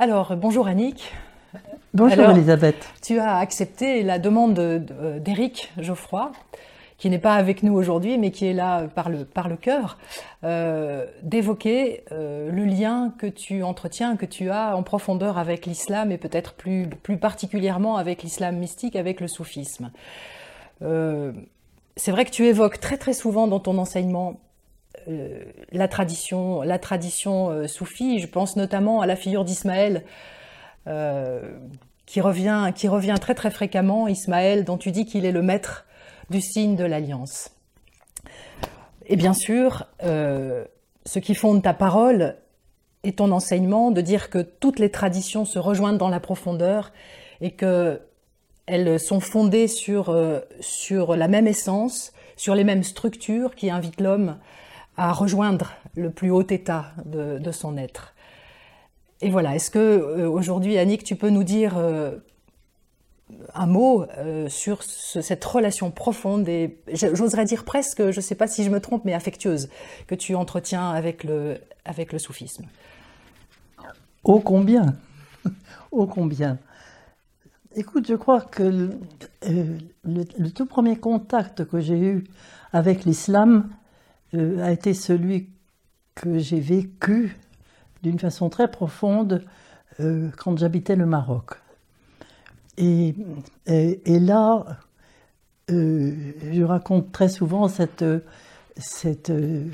Alors, bonjour Annick. Bonjour Elisabeth. Tu as accepté la demande d'Éric Geoffroy, qui n'est pas avec nous aujourd'hui, mais qui est là par le, par le cœur, euh, d'évoquer euh, le lien que tu entretiens, que tu as en profondeur avec l'islam et peut-être plus, plus particulièrement avec l'islam mystique, avec le soufisme. Euh, c'est vrai que tu évoques très très souvent dans ton enseignement la tradition, la tradition soufie. Je pense notamment à la figure d'Ismaël euh, qui, revient, très très fréquemment, Ismaël, dont tu dis qu'il est le maître du signe de l'alliance. Et bien sûr, euh, ce qui fonde ta parole est ton enseignement de dire que toutes les traditions se rejoignent dans la profondeur et que elles sont fondées sur, euh, sur la même essence, sur les mêmes structures qui invitent l'homme à rejoindre le plus haut état de, son être. Et voilà, est-ce que euh, aujourd'hui, Annick, tu peux nous dire euh, un mot euh, sur cette relation profonde et j'oserais dire presque, je ne sais pas si je me trompe, mais affectueuse que tu entretiens avec le, avec le soufisme? Ô combien! Ô combien! Écoute, je crois que le tout premier contact que j'ai eu avec l'islam a été celui que j'ai vécu d'une façon très profonde euh, quand j'habitais le Maroc. Et, là, euh, je raconte très souvent cette, euh,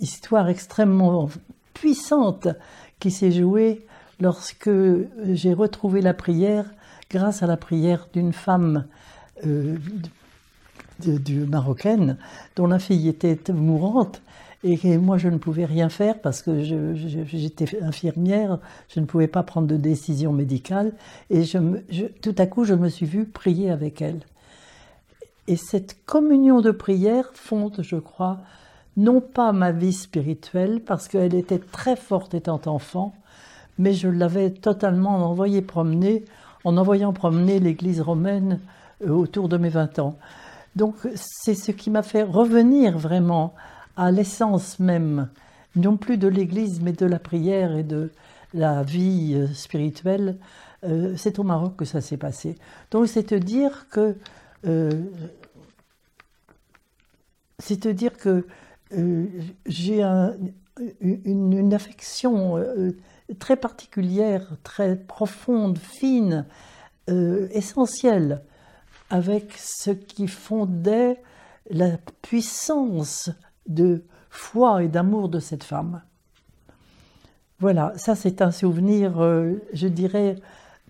histoire extrêmement puissante qui s'est jouée lorsque j'ai retrouvé la prière grâce à la prière d'une femme de, marocaine dont la fille était mourante et moi, je ne pouvais rien faire parce que j'étais infirmière, je ne pouvais pas prendre de décision médicale. Et tout à coup, je me suis vue prier avec elle. Et cette communion de prière fonde, je crois, non pas ma vie spirituelle, parce qu'elle était très forte étant enfant, mais je l'avais totalement envoyé promener, en envoyant promener l'église romaine euh, autour de mes 20 ans. Donc c'est ce qui m'a fait revenir vraiment à l'essence même, non plus de l'Église, mais de la prière et de la vie euh, spirituelle. Euh, c'est au Maroc que ça s'est passé. Donc c'est te dire que euh, c'est te dire que j'ai une, affection très particulière, très profonde, fine, essentielle, avec ce qui fondait la puissance de foi et d'amour de cette femme. Voilà, ça c'est un souvenir, euh, je dirais,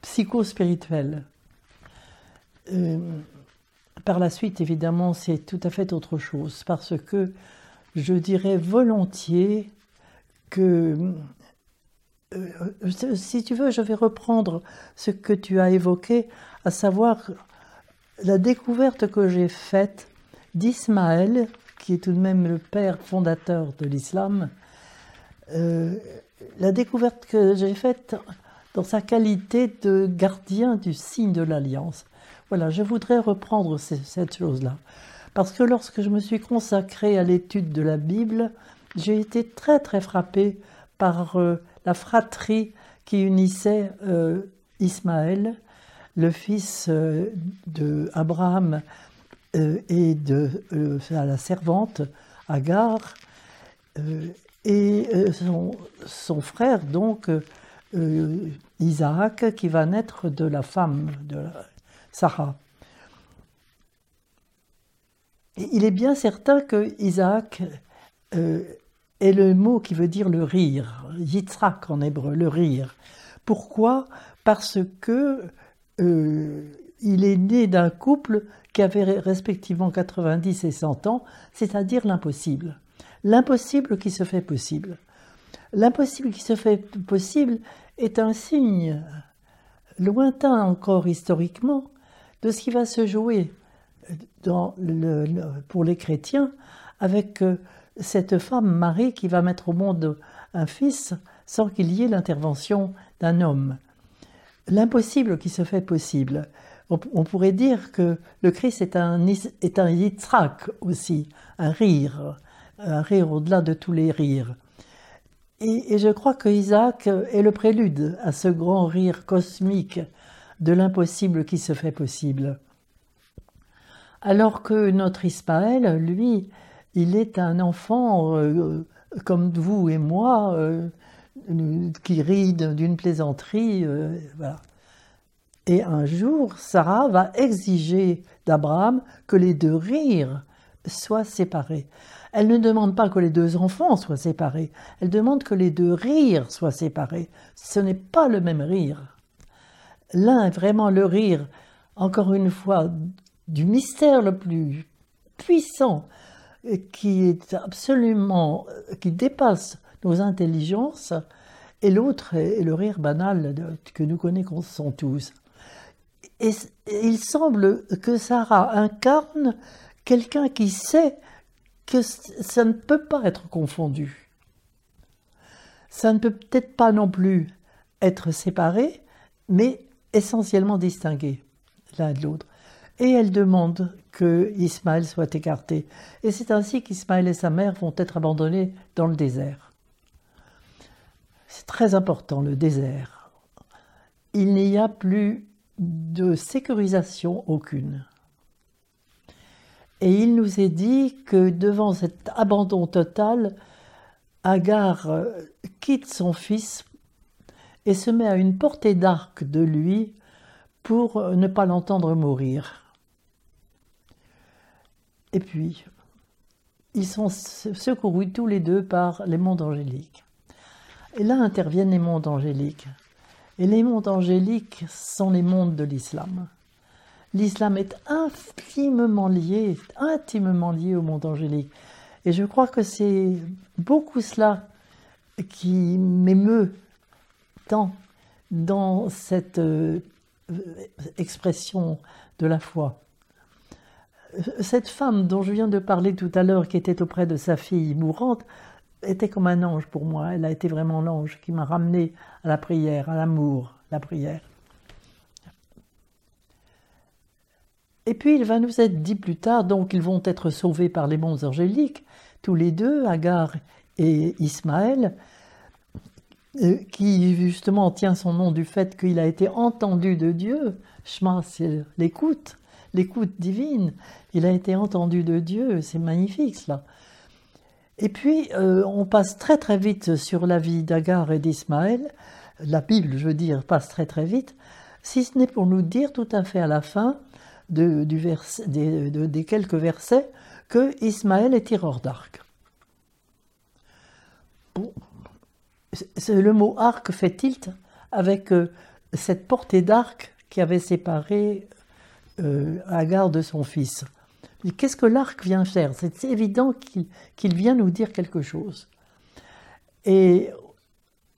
psycho-spirituel. Euh, par la suite, évidemment, c'est tout à fait autre chose, parce que je dirais volontiers que, euh, si tu veux, je vais reprendre ce que tu as évoqué, à savoir la découverte que j'ai faite d'Ismaël qui est tout de même le père fondateur de l'islam, euh, la découverte que j'ai faite dans sa qualité de gardien du signe de l'alliance. Voilà, je voudrais reprendre cette chose-là. Parce que lorsque je me suis consacrée à l'étude de la Bible, j'ai été très très frappée par euh, la fratrie qui unissait euh, Ismaël, le fils de Abraham euh, et de euh, la servante Agar euh, et son, son, frère donc Isaac qui va naître de la femme de Sarah. il est bien certain que Isaac est le mot qui veut dire le rire, Yitzhak en hébreu, le rire. Pourquoi? Parce que il est né d'un couple qui avait respectivement 90 et 100 ans, c'est-à-dire l'impossible. L'impossible qui se fait possible. L'impossible qui se fait possible est un signe lointain encore historiquement de ce qui va se jouer pour les chrétiens avec euh, cette femme Marie qui va mettre au monde un fils sans qu'il y ait l'intervention d'un homme. L'impossible qui se fait possible on, pourrait dire que le Christ est un, est un yitzhak aussi, un rire, un rire au-delà de tous les rires. Et, je crois que Isaac est le prélude à ce grand rire cosmique de l'impossible qui se fait possible. Alors que notre Ismaël, lui, il est un enfant euh, comme vous et moi, euh, qui rit d'une plaisanterie. Euh, voilà. Et un jour, Sarah va exiger d'Abraham que les deux rires soient séparés. Elle ne demande pas que les deux enfants soient séparés, elle demande que les deux rires soient séparés. Ce n'est pas le même rire. L'un est vraiment le rire, encore une fois, du mystère le plus puissant, qui est absolument, qui dépasse nos intelligences, et l'autre est le rire banal que nous connaissons tous. Et il semble que Sarah incarne quelqu'un qui sait que ça ne peut pas être confondu. Ça ne peut peut-être pas non plus être séparé, mais essentiellement distingué l'un de l'autre. Et elle demande que Ismaël soit écarté. Et c'est ainsi qu'Ismaël et sa mère vont être abandonnés dans le désert. C'est très important, le désert. Il n'y a plus de sécurisation aucune. Et il nous est dit que devant cet abandon total, Agar quitte son fils et se met à une portée d'arc de lui pour ne pas l'entendre mourir. Et puis, ils sont secourus tous les deux par les mondes angéliques. Et là interviennent les mondes angéliques. Et les mondes angéliques sont les mondes de l'islam l'islam est intimement lié, intimement lié au monde angélique. Et je crois que c'est beaucoup cela qui m'émeut tant dans cette euh, expression de la foi. Cette femme dont je viens de parler tout à l'heure, qui était auprès de sa fille mourante, était comme un ange pour moi. Elle a été vraiment l'ange qui m'a ramené à la prière, à l'amour, la prière. Et puis il va nous être dit plus tard, donc ils vont être sauvés par les mondes angéliques, tous les deux, Agar et Ismaël, euh, qui justement tient son nom du fait qu'il a été entendu de Dieu. Shema, c'est l'écoute, l'écoute divine. Il a été entendu de Dieu, c'est magnifique cela. Et puis, euh, on passe très très vite sur la vie d'Agar et d'Ismaël. La Bible, je veux dire, passe très très vite, si ce n'est pour nous dire tout à fait à la fin des, quelques versets que Ismaël est tireur d'arc. le mot arc fait tilt avec euh, cette portée d'arc qui avait séparé euh, Agar de son fils. Qu'est-ce que l'arc vient faire? C'est évident qu'il vient nous dire quelque chose. Et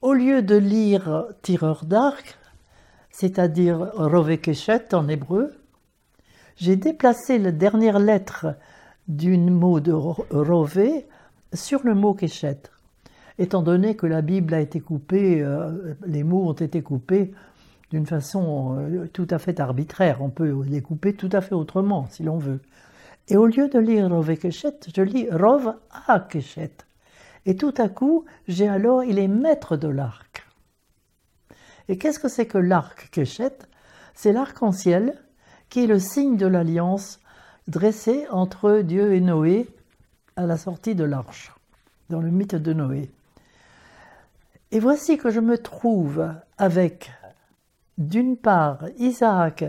au lieu de lire tireur d'arc, c'est-à-dire rovekeshet en hébreu, j'ai déplacé la dernière lettre du mot de Rové sur le mot Keshet. Étant donné que la Bible a été coupée, euh, les mots ont été coupés d'une façon euh, tout à fait arbitraire. On peut les couper tout à fait autrement, si l'on veut. Et au lieu de lire Rove Keshet, je lis Rov A Keshet. Et tout à coup, j'ai alors, il est maître de l'arc. Et qu'est-ce que c'est que l'arc Keshet? C'est l'arc-en-ciel qui est le signe de l'alliance dressée entre Dieu et Noé à la sortie de l'arche, dans le mythe de Noé. Et voici que je me trouve avec, d'une part, Isaac,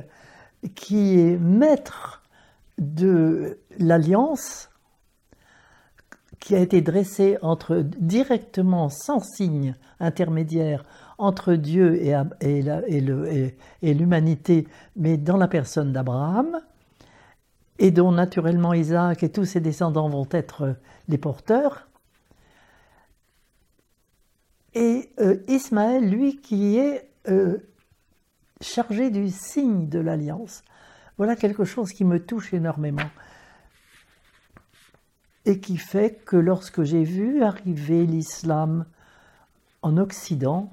qui est maître de l'alliance, qui a été dressée entre, directement, sans signe intermédiaire, entre Dieu et, l'humanité, mais dans la personne d'Abraham, et dont naturellement Isaac et tous ses descendants vont être les porteurs. Et euh, Ismaël, lui, qui est euh, chargé du signe de l'alliance. Voilà quelque chose qui me touche énormément. Et qui fait que lorsque j'ai vu arriver l'islam en Occident,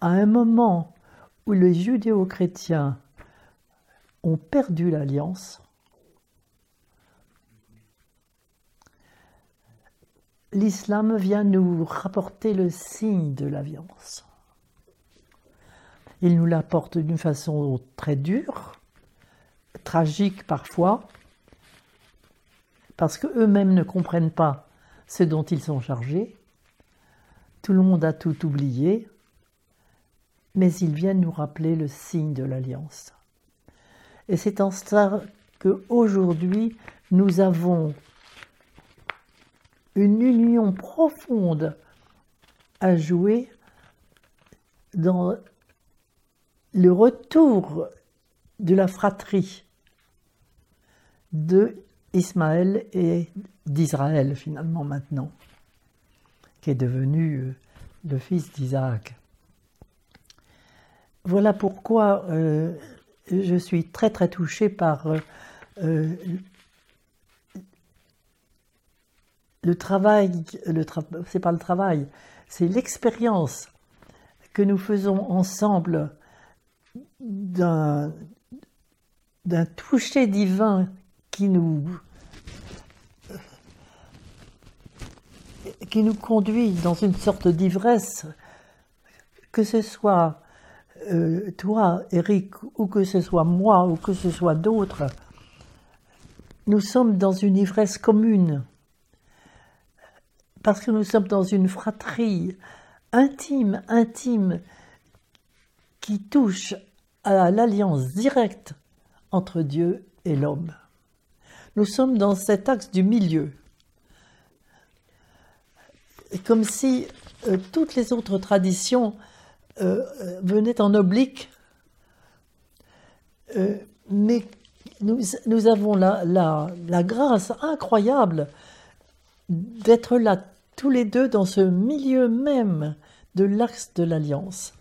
à un moment où les judéo-chrétiens ont perdu l'alliance, l'islam vient nous rapporter le signe de la violence. Il nous l'apporte d'une façon très dure, tragique parfois, parce qu'eux-mêmes ne comprennent pas ce dont ils sont chargés. Tout le monde a tout oublié, mais ils viennent nous rappeler le signe de l'alliance. Et c'est en cela qu'aujourd'hui, nous avons une union profonde à jouer dans le retour de la fratrie de Ismaël et d'Israël finalement maintenant, qui est devenu euh, le fils d'Isaac. Voilà pourquoi euh, je suis très très touchée par euh, le travail, le c'est pas le travail, c'est l'expérience que nous faisons ensemble d'un, toucher divin qui nous, qui nous conduit dans une sorte d'ivresse, que ce soit euh, toi, Eric, ou que ce soit moi, ou que ce soit d'autres, nous sommes dans une ivresse commune. Parce que nous sommes dans une fratrie intime, intime, qui touche à l'alliance directe entre Dieu et l'homme. Nous sommes dans cet axe du milieu, comme si euh, toutes les autres traditions euh, venaient en oblique, euh, mais nous, avons la, la grâce incroyable d'être là tous les deux dans ce milieu même de l'axe de l'alliance.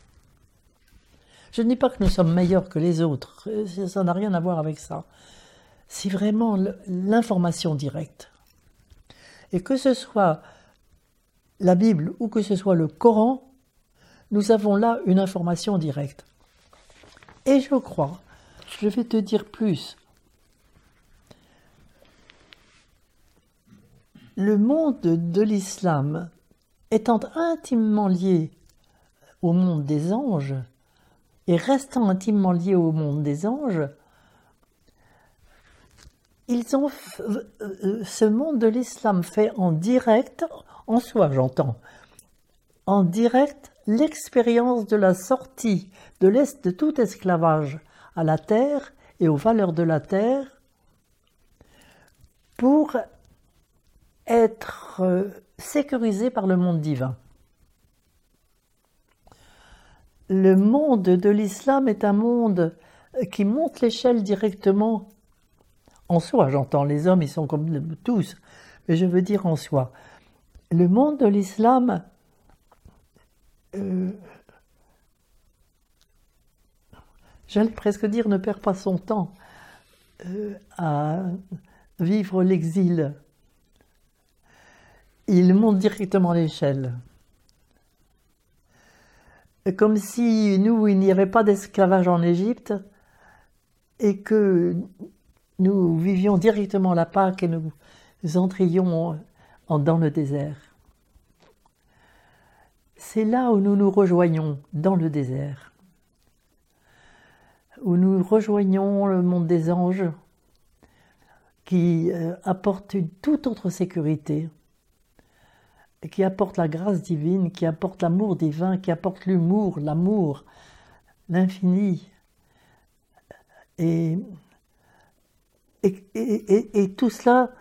Je ne dis pas que nous sommes meilleurs que les autres, ça n'a rien à voir avec ça. C'est vraiment l'information directe. Et que ce soit la Bible ou que ce soit le Coran, nous avons là une information directe. Et je crois, je vais te dire plus, le monde de l'islam étant intimement lié au monde des anges et restant intimement lié au monde des anges, ils ont euh, ce monde de l'islam fait en direct, en soi j'entends, en direct l'expérience de la sortie de de tout esclavage à la terre et aux valeurs de la terre pour être euh, sécurisé par le monde divin. Le monde de l'islam est un monde qui monte l'échelle directement en soi, j'entends, les hommes, ils sont comme tous, mais je veux dire en soi. Le monde de l'islam euh, j'allais presque dire ne perd pas son temps euh, à vivre l'exil il monte directement l'échelle. Comme si nous, il n'y avait pas d'esclavage en Égypte et que nous vivions directement la Pâque et nous entrions dans le désert. C'est là où nous nous rejoignons, dans le désert, où nous rejoignons le monde des anges qui euh, apporte une toute autre sécurité qui apporte la grâce divine, qui apporte l'amour divin, qui apporte l'humour, l'amour, l'infini. Et, et, tout cela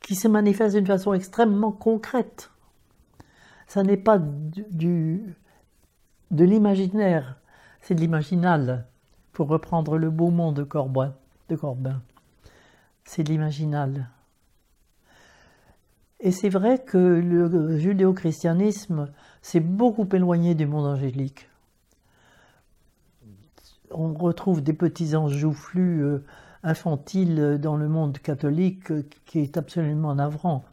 qui se manifeste d'une façon extrêmement concrète. Ça n'est pas du, de l'imaginaire, c'est de l'imaginal, pour reprendre le beau mot de Corbin. De Corbin. C'est de l'imaginal. Et c'est vrai que le judéo-christianisme s'est beaucoup éloigné du monde angélique. On retrouve des petits anges joufflus euh, infantiles dans le monde catholique euh, qui est absolument navrant.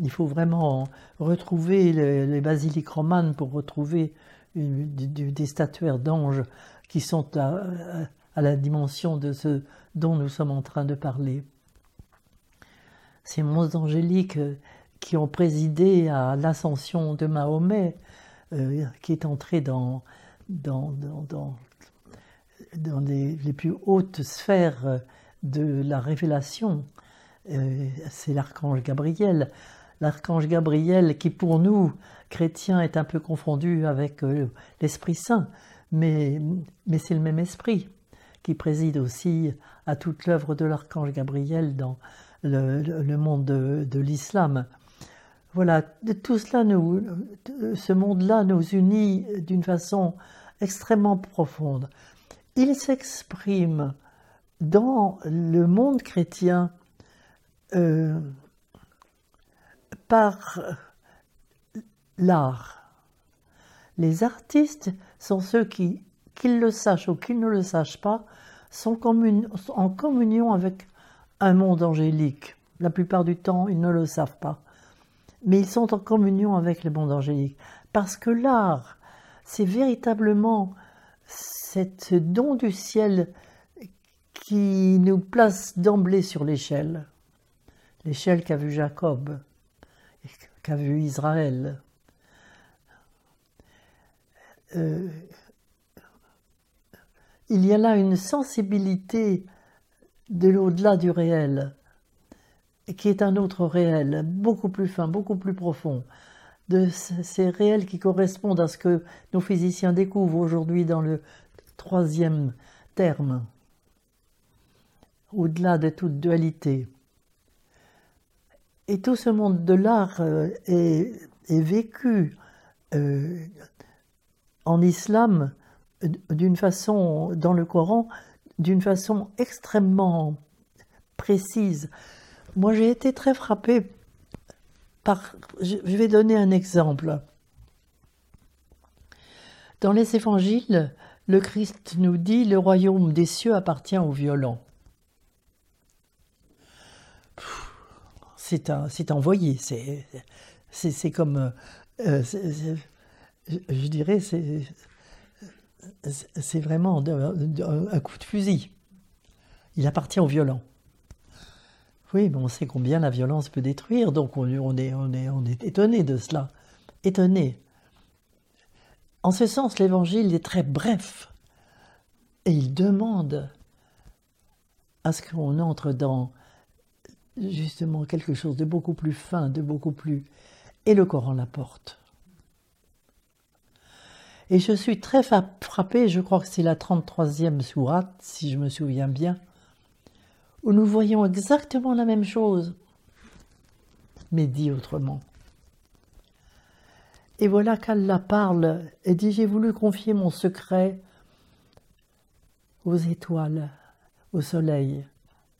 Il faut vraiment retrouver les, basiliques romanes pour retrouver des statuaires d'anges qui sont à la dimension de ce dont nous sommes en train de parler ces mondes angéliques euh, qui ont présidé à l'ascension de Mahomet, euh, qui est entré dans, dans, dans, dans, les, plus hautes sphères de la révélation. Euh, c'est l'archange Gabriel. L'archange Gabriel qui pour nous, chrétiens, est un peu confondu avec l'Esprit Saint, mais, mais c'est le même esprit qui préside aussi à toute l'œuvre de l'archange Gabriel dans le, monde de, l'islam. Voilà, tout cela, nous, ce monde-là nous unit d'une façon extrêmement profonde. Il s'exprime dans le monde chrétien euh, par l'art. Les artistes sont ceux qui, qu'ils le sachent ou qu'ils ne le sachent pas, sont en communion avec un monde angélique. La plupart du temps, ils ne le savent pas. Mais ils sont en communion avec le monde angélique. Parce que l'art, c'est véritablement cet don du ciel qui nous place d'emblée sur l'échelle. L'échelle qu'a vu Jacob, qu'a vu Israël. Euh, il y a là une sensibilité de l'au-delà du réel, qui est un autre réel, beaucoup plus fin, beaucoup plus profond, de ces réels qui correspondent à ce que nos physiciens découvrent aujourd'hui dans le troisième terme, au-delà de toute dualité. Et tout ce monde de l'art euh, est, vécu euh, en islam d'une façon, dans le Coran, d'une façon extrêmement précise. Moi, j'ai été très frappée par... Je vais donner un exemple. Dans les évangiles, le Christ nous dit le royaume des cieux appartient aux violents. C'est envoyé, c'est, comme, euh, je dirais, c'est vraiment un coup de fusil. Il appartient aux violents. Oui, mais on sait combien la violence peut détruire, donc on, est, est étonné de cela. Étonné. En ce sens, l'évangile est très bref. Et il demande à ce qu'on entre dans justement quelque chose de beaucoup plus fin, de beaucoup plus. Et le Coran l'apporte. Et je suis très frappé, je crois que c'est la 33e sourate, si je me souviens bien, où nous voyons exactement la même chose, mais dit autrement. Et voilà qu'Allah parle et dit J'ai voulu confier mon secret aux étoiles, au soleil,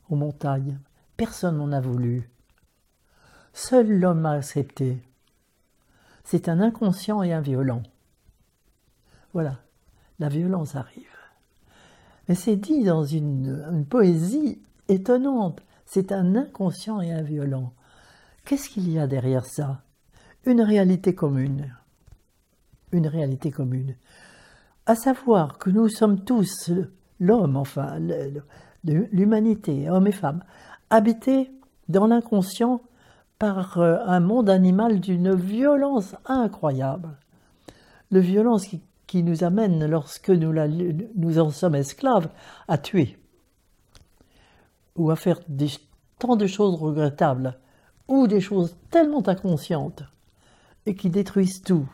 aux montagnes. Personne n'en a voulu. Seul l'homme a accepté. C'est un inconscient et un violent. Voilà, la violence arrive. Mais c'est dit dans une, poésie étonnante. C'est un inconscient et un violent. Qu'est-ce qu'il y a derrière ça? Une réalité commune. Une réalité commune. À savoir que nous sommes tous, l'homme, enfin, l'humanité, hommes et femmes, habités dans l'inconscient par euh, un monde animal d'une violence incroyable. Le violence qui qui nous amène, lorsque nous, en sommes esclaves, à tuer ou à faire tant de choses regrettables ou des choses tellement inconscientes et qui détruisent tout,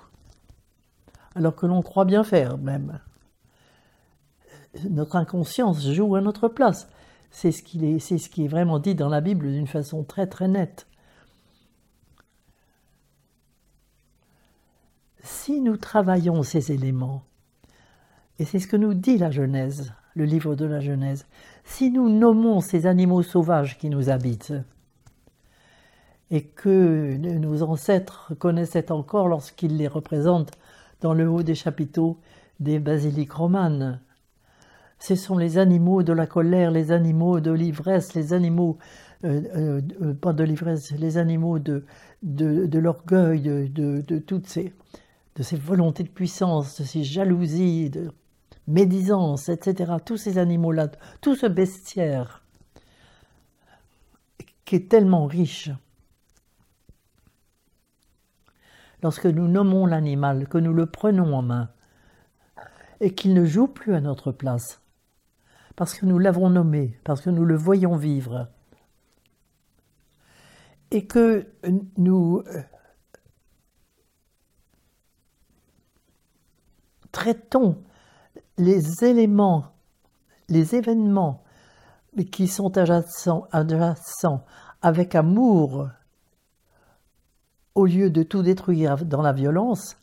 alors que l'on croit bien faire même. Notre inconscience joue à notre place. C'est ce, est, c'est ce qui est vraiment dit dans la Bible d'une façon très très nette. Si nous travaillons ces éléments, et c'est ce que nous dit la Genèse, le livre de la Genèse, si nous nommons ces animaux sauvages qui nous habitent, et que nos ancêtres connaissaient encore lorsqu'ils les représentent dans le haut des chapiteaux des basiliques romanes. Ce sont les animaux de la colère, les animaux de l'ivresse, les animaux, euh, euh, euh, pas de l'ivresse, les animaux de, l'orgueil, de, de, toutes ces, de ces volontés de puissance, de ces jalousies, de médisance, etc. Tous ces animaux-là, tout ce bestiaire qui est tellement riche. lorsque nous nommons l'animal, que nous le prenons en main, et qu'il ne joue plus à notre place, parce que nous l'avons nommé, parce que nous le voyons vivre, et que nous traitons les éléments, les événements qui sont adjacents, avec amour, au lieu de tout détruire dans la violence,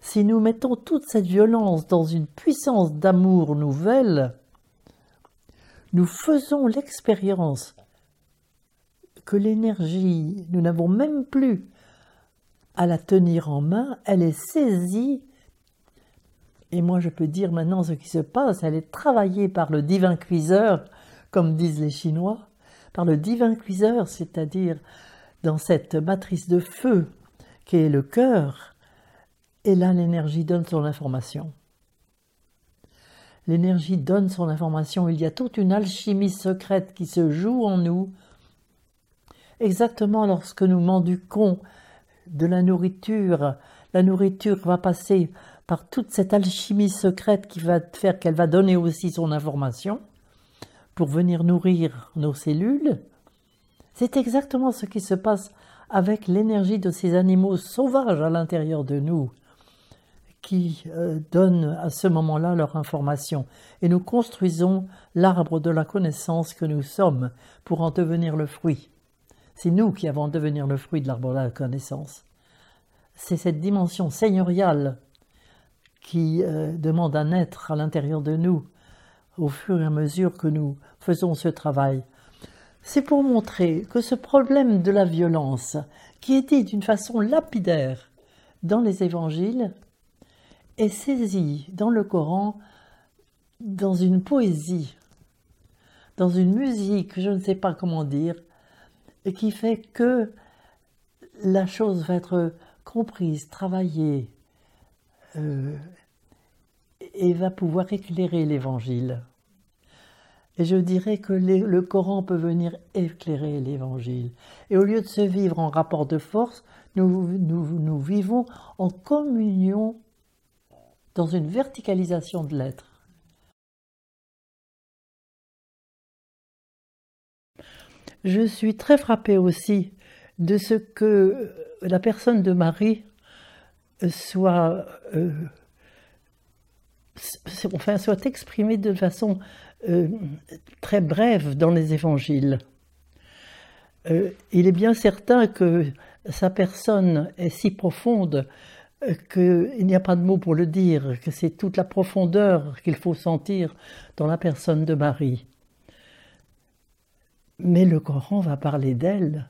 si nous mettons toute cette violence dans une puissance d'amour nouvelle, nous faisons l'expérience que l'énergie, nous n'avons même plus à la tenir en main, elle est saisie. Et moi, je peux dire maintenant ce qui se passe, elle est travaillée par le divin cuiseur, comme disent les Chinois, par le divin cuiseur, c'est-à-dire dans cette matrice de feu qui est le cœur, et là l'énergie donne son information. L'énergie donne son information, il y a toute une alchimie secrète qui se joue en nous, exactement lorsque nous mendiquons de la nourriture, la nourriture va passer par toute cette alchimie secrète qui va faire qu'elle va donner aussi son information pour venir nourrir nos cellules. C'est exactement ce qui se passe avec l'énergie de ces animaux sauvages à l'intérieur de nous qui euh, donnent à ce moment-là leur information. Et nous construisons l'arbre de la connaissance que nous sommes pour en devenir le fruit. C'est nous qui avons devenir le fruit de l'arbre de la connaissance. C'est cette dimension seigneuriale qui euh, demande à naître à l'intérieur de nous au fur et à mesure que nous faisons ce travail. C'est pour montrer que ce problème de la violence, qui est dit d'une façon lapidaire dans les évangiles, est saisi dans le Coran dans une poésie, dans une musique, je ne sais pas comment dire, qui fait que la chose va être comprise, travaillée, euh, et va pouvoir éclairer l'Évangile. Et je dirais que le Coran peut venir éclairer l'Évangile. Et au lieu de se vivre en rapport de force, nous, nous, nous vivons en communion dans une verticalisation de l'être. Je suis très frappée aussi de ce que la personne de Marie soit, euh, enfin, soit exprimée de façon euh, très brève dans les évangiles. Euh, il est bien certain que sa personne est si profonde qu'il n'y a pas de mots pour le dire, que c'est toute la profondeur qu'il faut sentir dans la personne de Marie. Mais le Coran va parler d'elle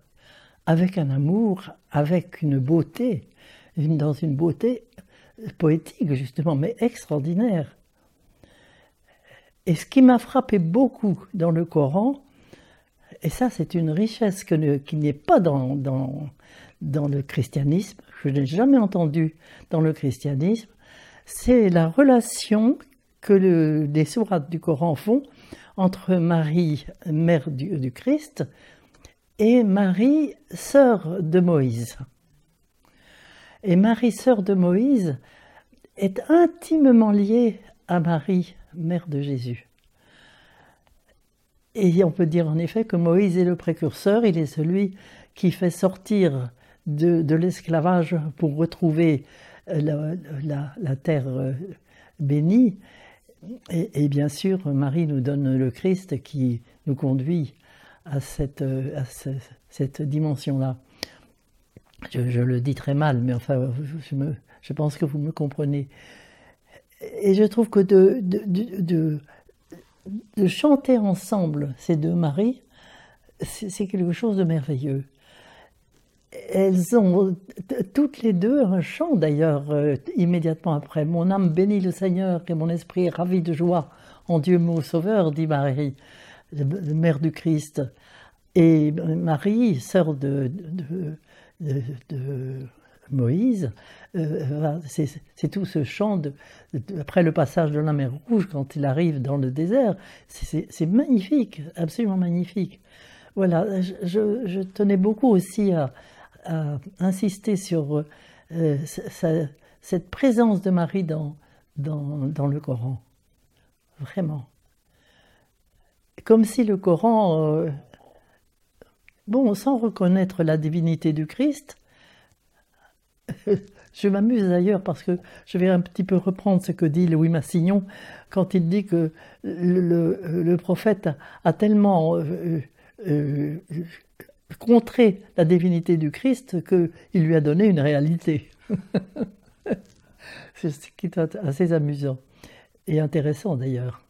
avec un amour, avec une beauté, dans une beauté poétique justement, mais extraordinaire. Et ce qui m'a frappé beaucoup dans le Coran, et ça c'est une richesse qui n'est pas dans, le christianisme, je n'ai jamais entendu dans le christianisme, c'est la relation que le, les sourates du Coran font entre Marie, mère du, Christ, et Marie, sœur de Moïse. Et Marie, sœur de Moïse, est intimement liée à Marie, mère de Jésus. Et on peut dire en effet que Moïse est le précurseur, il est celui qui fait sortir de, l'esclavage pour retrouver la, la terre euh, bénie, et, bien sûr, Marie nous donne le Christ qui nous conduit à cette, cette dimension-là. Je, le dis très mal, mais enfin, je, pense que vous me comprenez. Et je trouve que de, chanter ensemble ces deux Maries, c'est quelque chose de merveilleux elles ont toutes les deux un chant d'ailleurs euh, immédiatement après. Mon âme bénit le Seigneur et mon esprit est ravi de joie en Dieu mon Sauveur, dit Marie, mère du Christ. Et Marie, sœur de, Moïse, euh, c'est tout ce chant après le passage de la mer Rouge quand il arrive dans le désert. C'est magnifique, absolument magnifique. Voilà, je tenais beaucoup aussi à, à insister sur euh, cette présence de Marie dans, dans, le Coran. Vraiment. Comme si le Coran, euh, bon, sans reconnaître la divinité du Christ, je m'amuse d'ailleurs parce que je vais un petit peu reprendre ce que dit Louis Massignon quand il dit que le, prophète a, tellement euh, euh, contré la divinité du Christ qu'il lui a donné une réalité. C'est ce qui est assez amusant et intéressant d'ailleurs.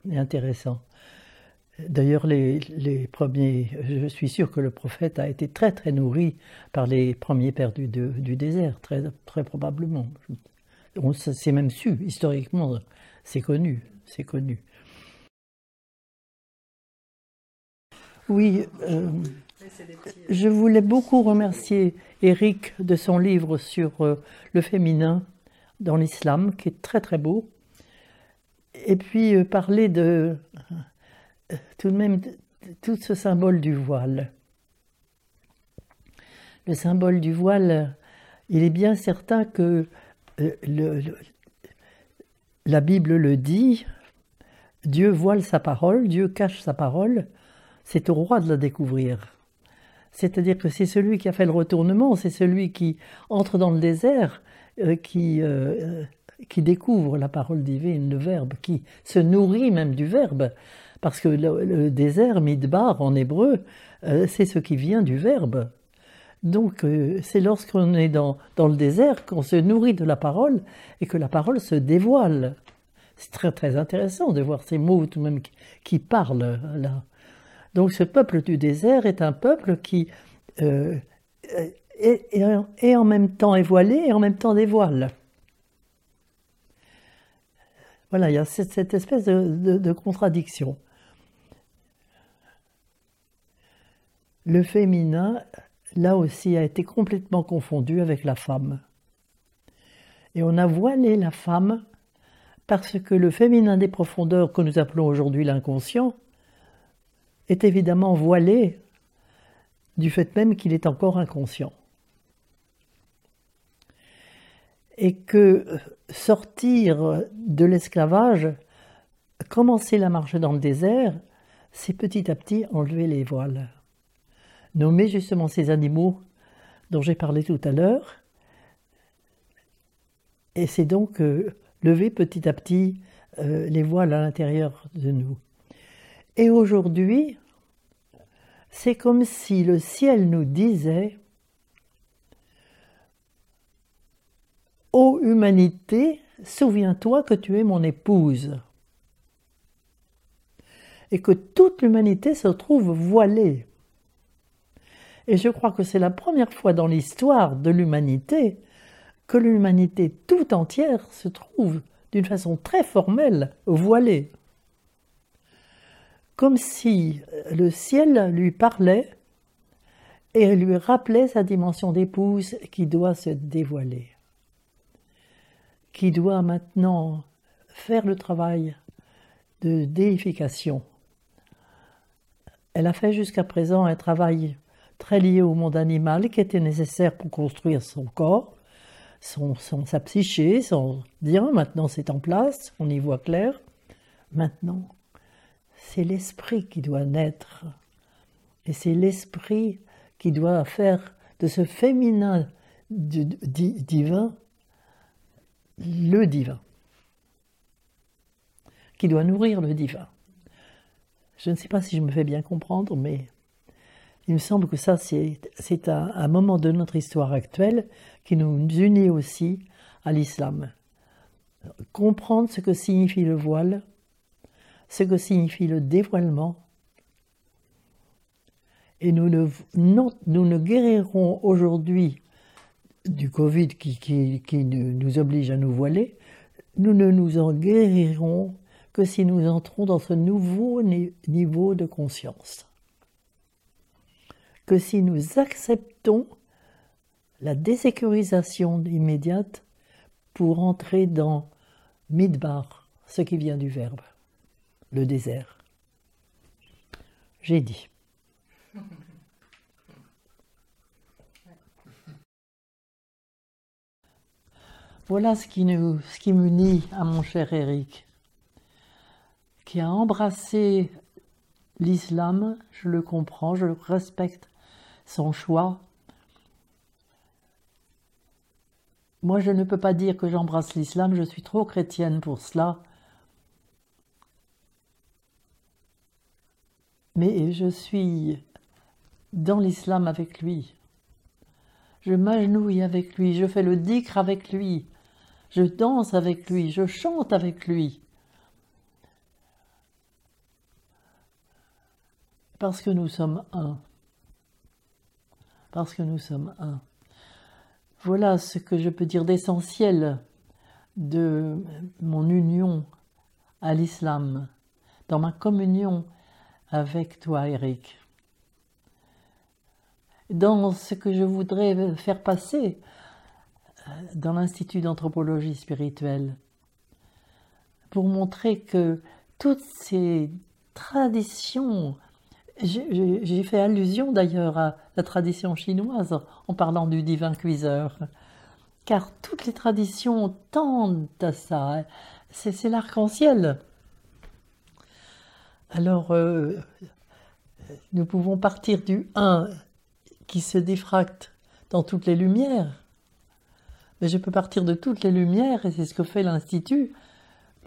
D'ailleurs, les, premiers, je suis sûr que le prophète a été très très nourri par les premiers du, du désert, très, très probablement. On s'est même su, historiquement, c'est connu, c'est connu. Oui, euh, je voulais beaucoup remercier Eric de son livre sur euh, le féminin dans l'islam, qui est très très beau. Et puis euh, parler de tout de même tout ce symbole du voile. Le symbole du voile, il est bien certain que euh, la Bible le dit, Dieu voile sa parole, Dieu cache sa parole, c'est au roi de la découvrir. C'est-à-dire que c'est celui qui a fait le retournement, c'est celui qui entre dans le désert, euh, qui, euh, qui découvre la parole divine, le Verbe, qui se nourrit même du Verbe. Parce que le, désert, midbar en hébreu, euh, c'est ce qui vient du verbe. Donc euh, c'est lorsqu'on est dans, dans le désert qu'on se nourrit de la parole et que la parole se dévoile. C'est très très intéressant de voir ces mots tout de même qui, parlent là. Donc ce peuple du désert est un peuple qui euh, est, en même temps voilé et en même temps dévoile. Voilà, il y a cette, espèce de contradiction. Le féminin, là aussi, a été complètement confondu avec la femme. Et on a voilé la femme parce que le féminin des profondeurs que nous appelons aujourd'hui l'inconscient est évidemment voilé du fait même qu'il est encore inconscient. Et que sortir de l'esclavage, commencer la marche dans le désert, c'est petit à petit enlever les voiles nommer justement ces animaux dont j'ai parlé tout à l'heure. Et c'est donc euh, lever petit à petit euh, les voiles à l'intérieur de nous. Et aujourd'hui, c'est comme si le ciel nous disait Ô humanité, souviens-toi que tu es mon épouse et que toute l'humanité se trouve voilée. Et je crois que c'est la première fois dans l'histoire de l'humanité que l'humanité tout entière se trouve d'une façon très formelle voilée. Comme si le ciel lui parlait et lui rappelait sa dimension d'épouse qui doit se dévoiler, qui doit maintenant faire le travail de déification. Elle a fait jusqu'à présent un travail très lié au monde animal qui était nécessaire pour construire son corps, son, sa psyché, son bien. Maintenant, c'est en place, on y voit clair. Maintenant, c'est l'esprit qui doit naître. Et c'est l'esprit qui doit faire de ce féminin divin le divin, qui doit nourrir le divin. Je ne sais pas si je me fais bien comprendre, mais il me semble que ça, c'est un, moment de notre histoire actuelle qui nous unit aussi à l'islam. Comprendre ce que signifie le voile, ce que signifie le dévoilement. Et nous ne, nous guérirons aujourd'hui du Covid qui, nous oblige à nous voiler, nous ne nous en guérirons que si nous entrons dans ce nouveau niveau de conscience que si nous acceptons la désécurisation immédiate pour entrer dans Midbar, ce qui vient du verbe, le désert. J'ai dit. Voilà ce qui, nous, ce m'unit à mon cher Eric, qui a embrassé l'islam, je le comprends, je respecte son choix. Moi, je ne peux pas dire que j'embrasse l'islam, je suis trop chrétienne pour cela. Mais je suis dans l'islam avec lui. Je m'agenouille avec lui, je fais le dikr avec lui, je danse avec lui, je chante avec lui. Parce que nous sommes un. Parce que nous sommes un. Voilà ce que je peux dire d'essentiel de mon union à l'islam, dans ma communion avec toi, Eric. Dans ce que je voudrais faire passer euh, dans l'Institut d'anthropologie spirituelle, pour montrer que toutes ces traditions j'ai fait allusion d'ailleurs à la tradition chinoise en parlant du divin cuiseur, car toutes les traditions tendent à ça. C'est l'arc-en-ciel. Alors, euh, nous pouvons partir du 1 qui se diffracte dans toutes les lumières, mais je peux partir de toutes les lumières, et c'est ce que fait l'Institut,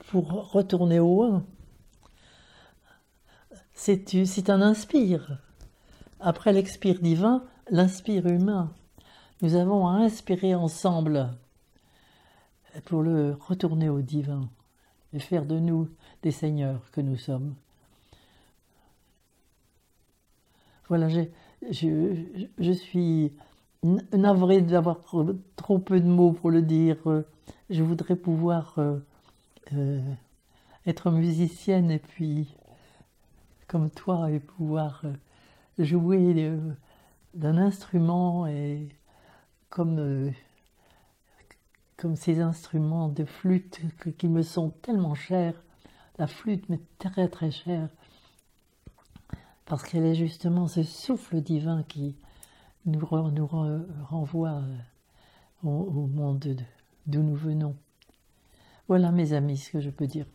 pour retourner au 1 c'est un inspire. Après l'expire divin, l'inspire humain. Nous avons à inspirer ensemble pour le retourner au divin et faire de nous des seigneurs que nous sommes. Voilà, je, suis navré d'avoir trop peu de mots pour le dire. Je voudrais pouvoir euh, euh, être musicienne et puis comme toi et pouvoir euh, jouer d'un instrument et comme, euh, comme ces instruments de flûte qui me sont tellement chers. La flûte m'est très très chère parce qu'elle est justement ce souffle divin qui nous, renvoie euh, au, au monde d'où nous venons. Voilà mes amis ce que je peux dire.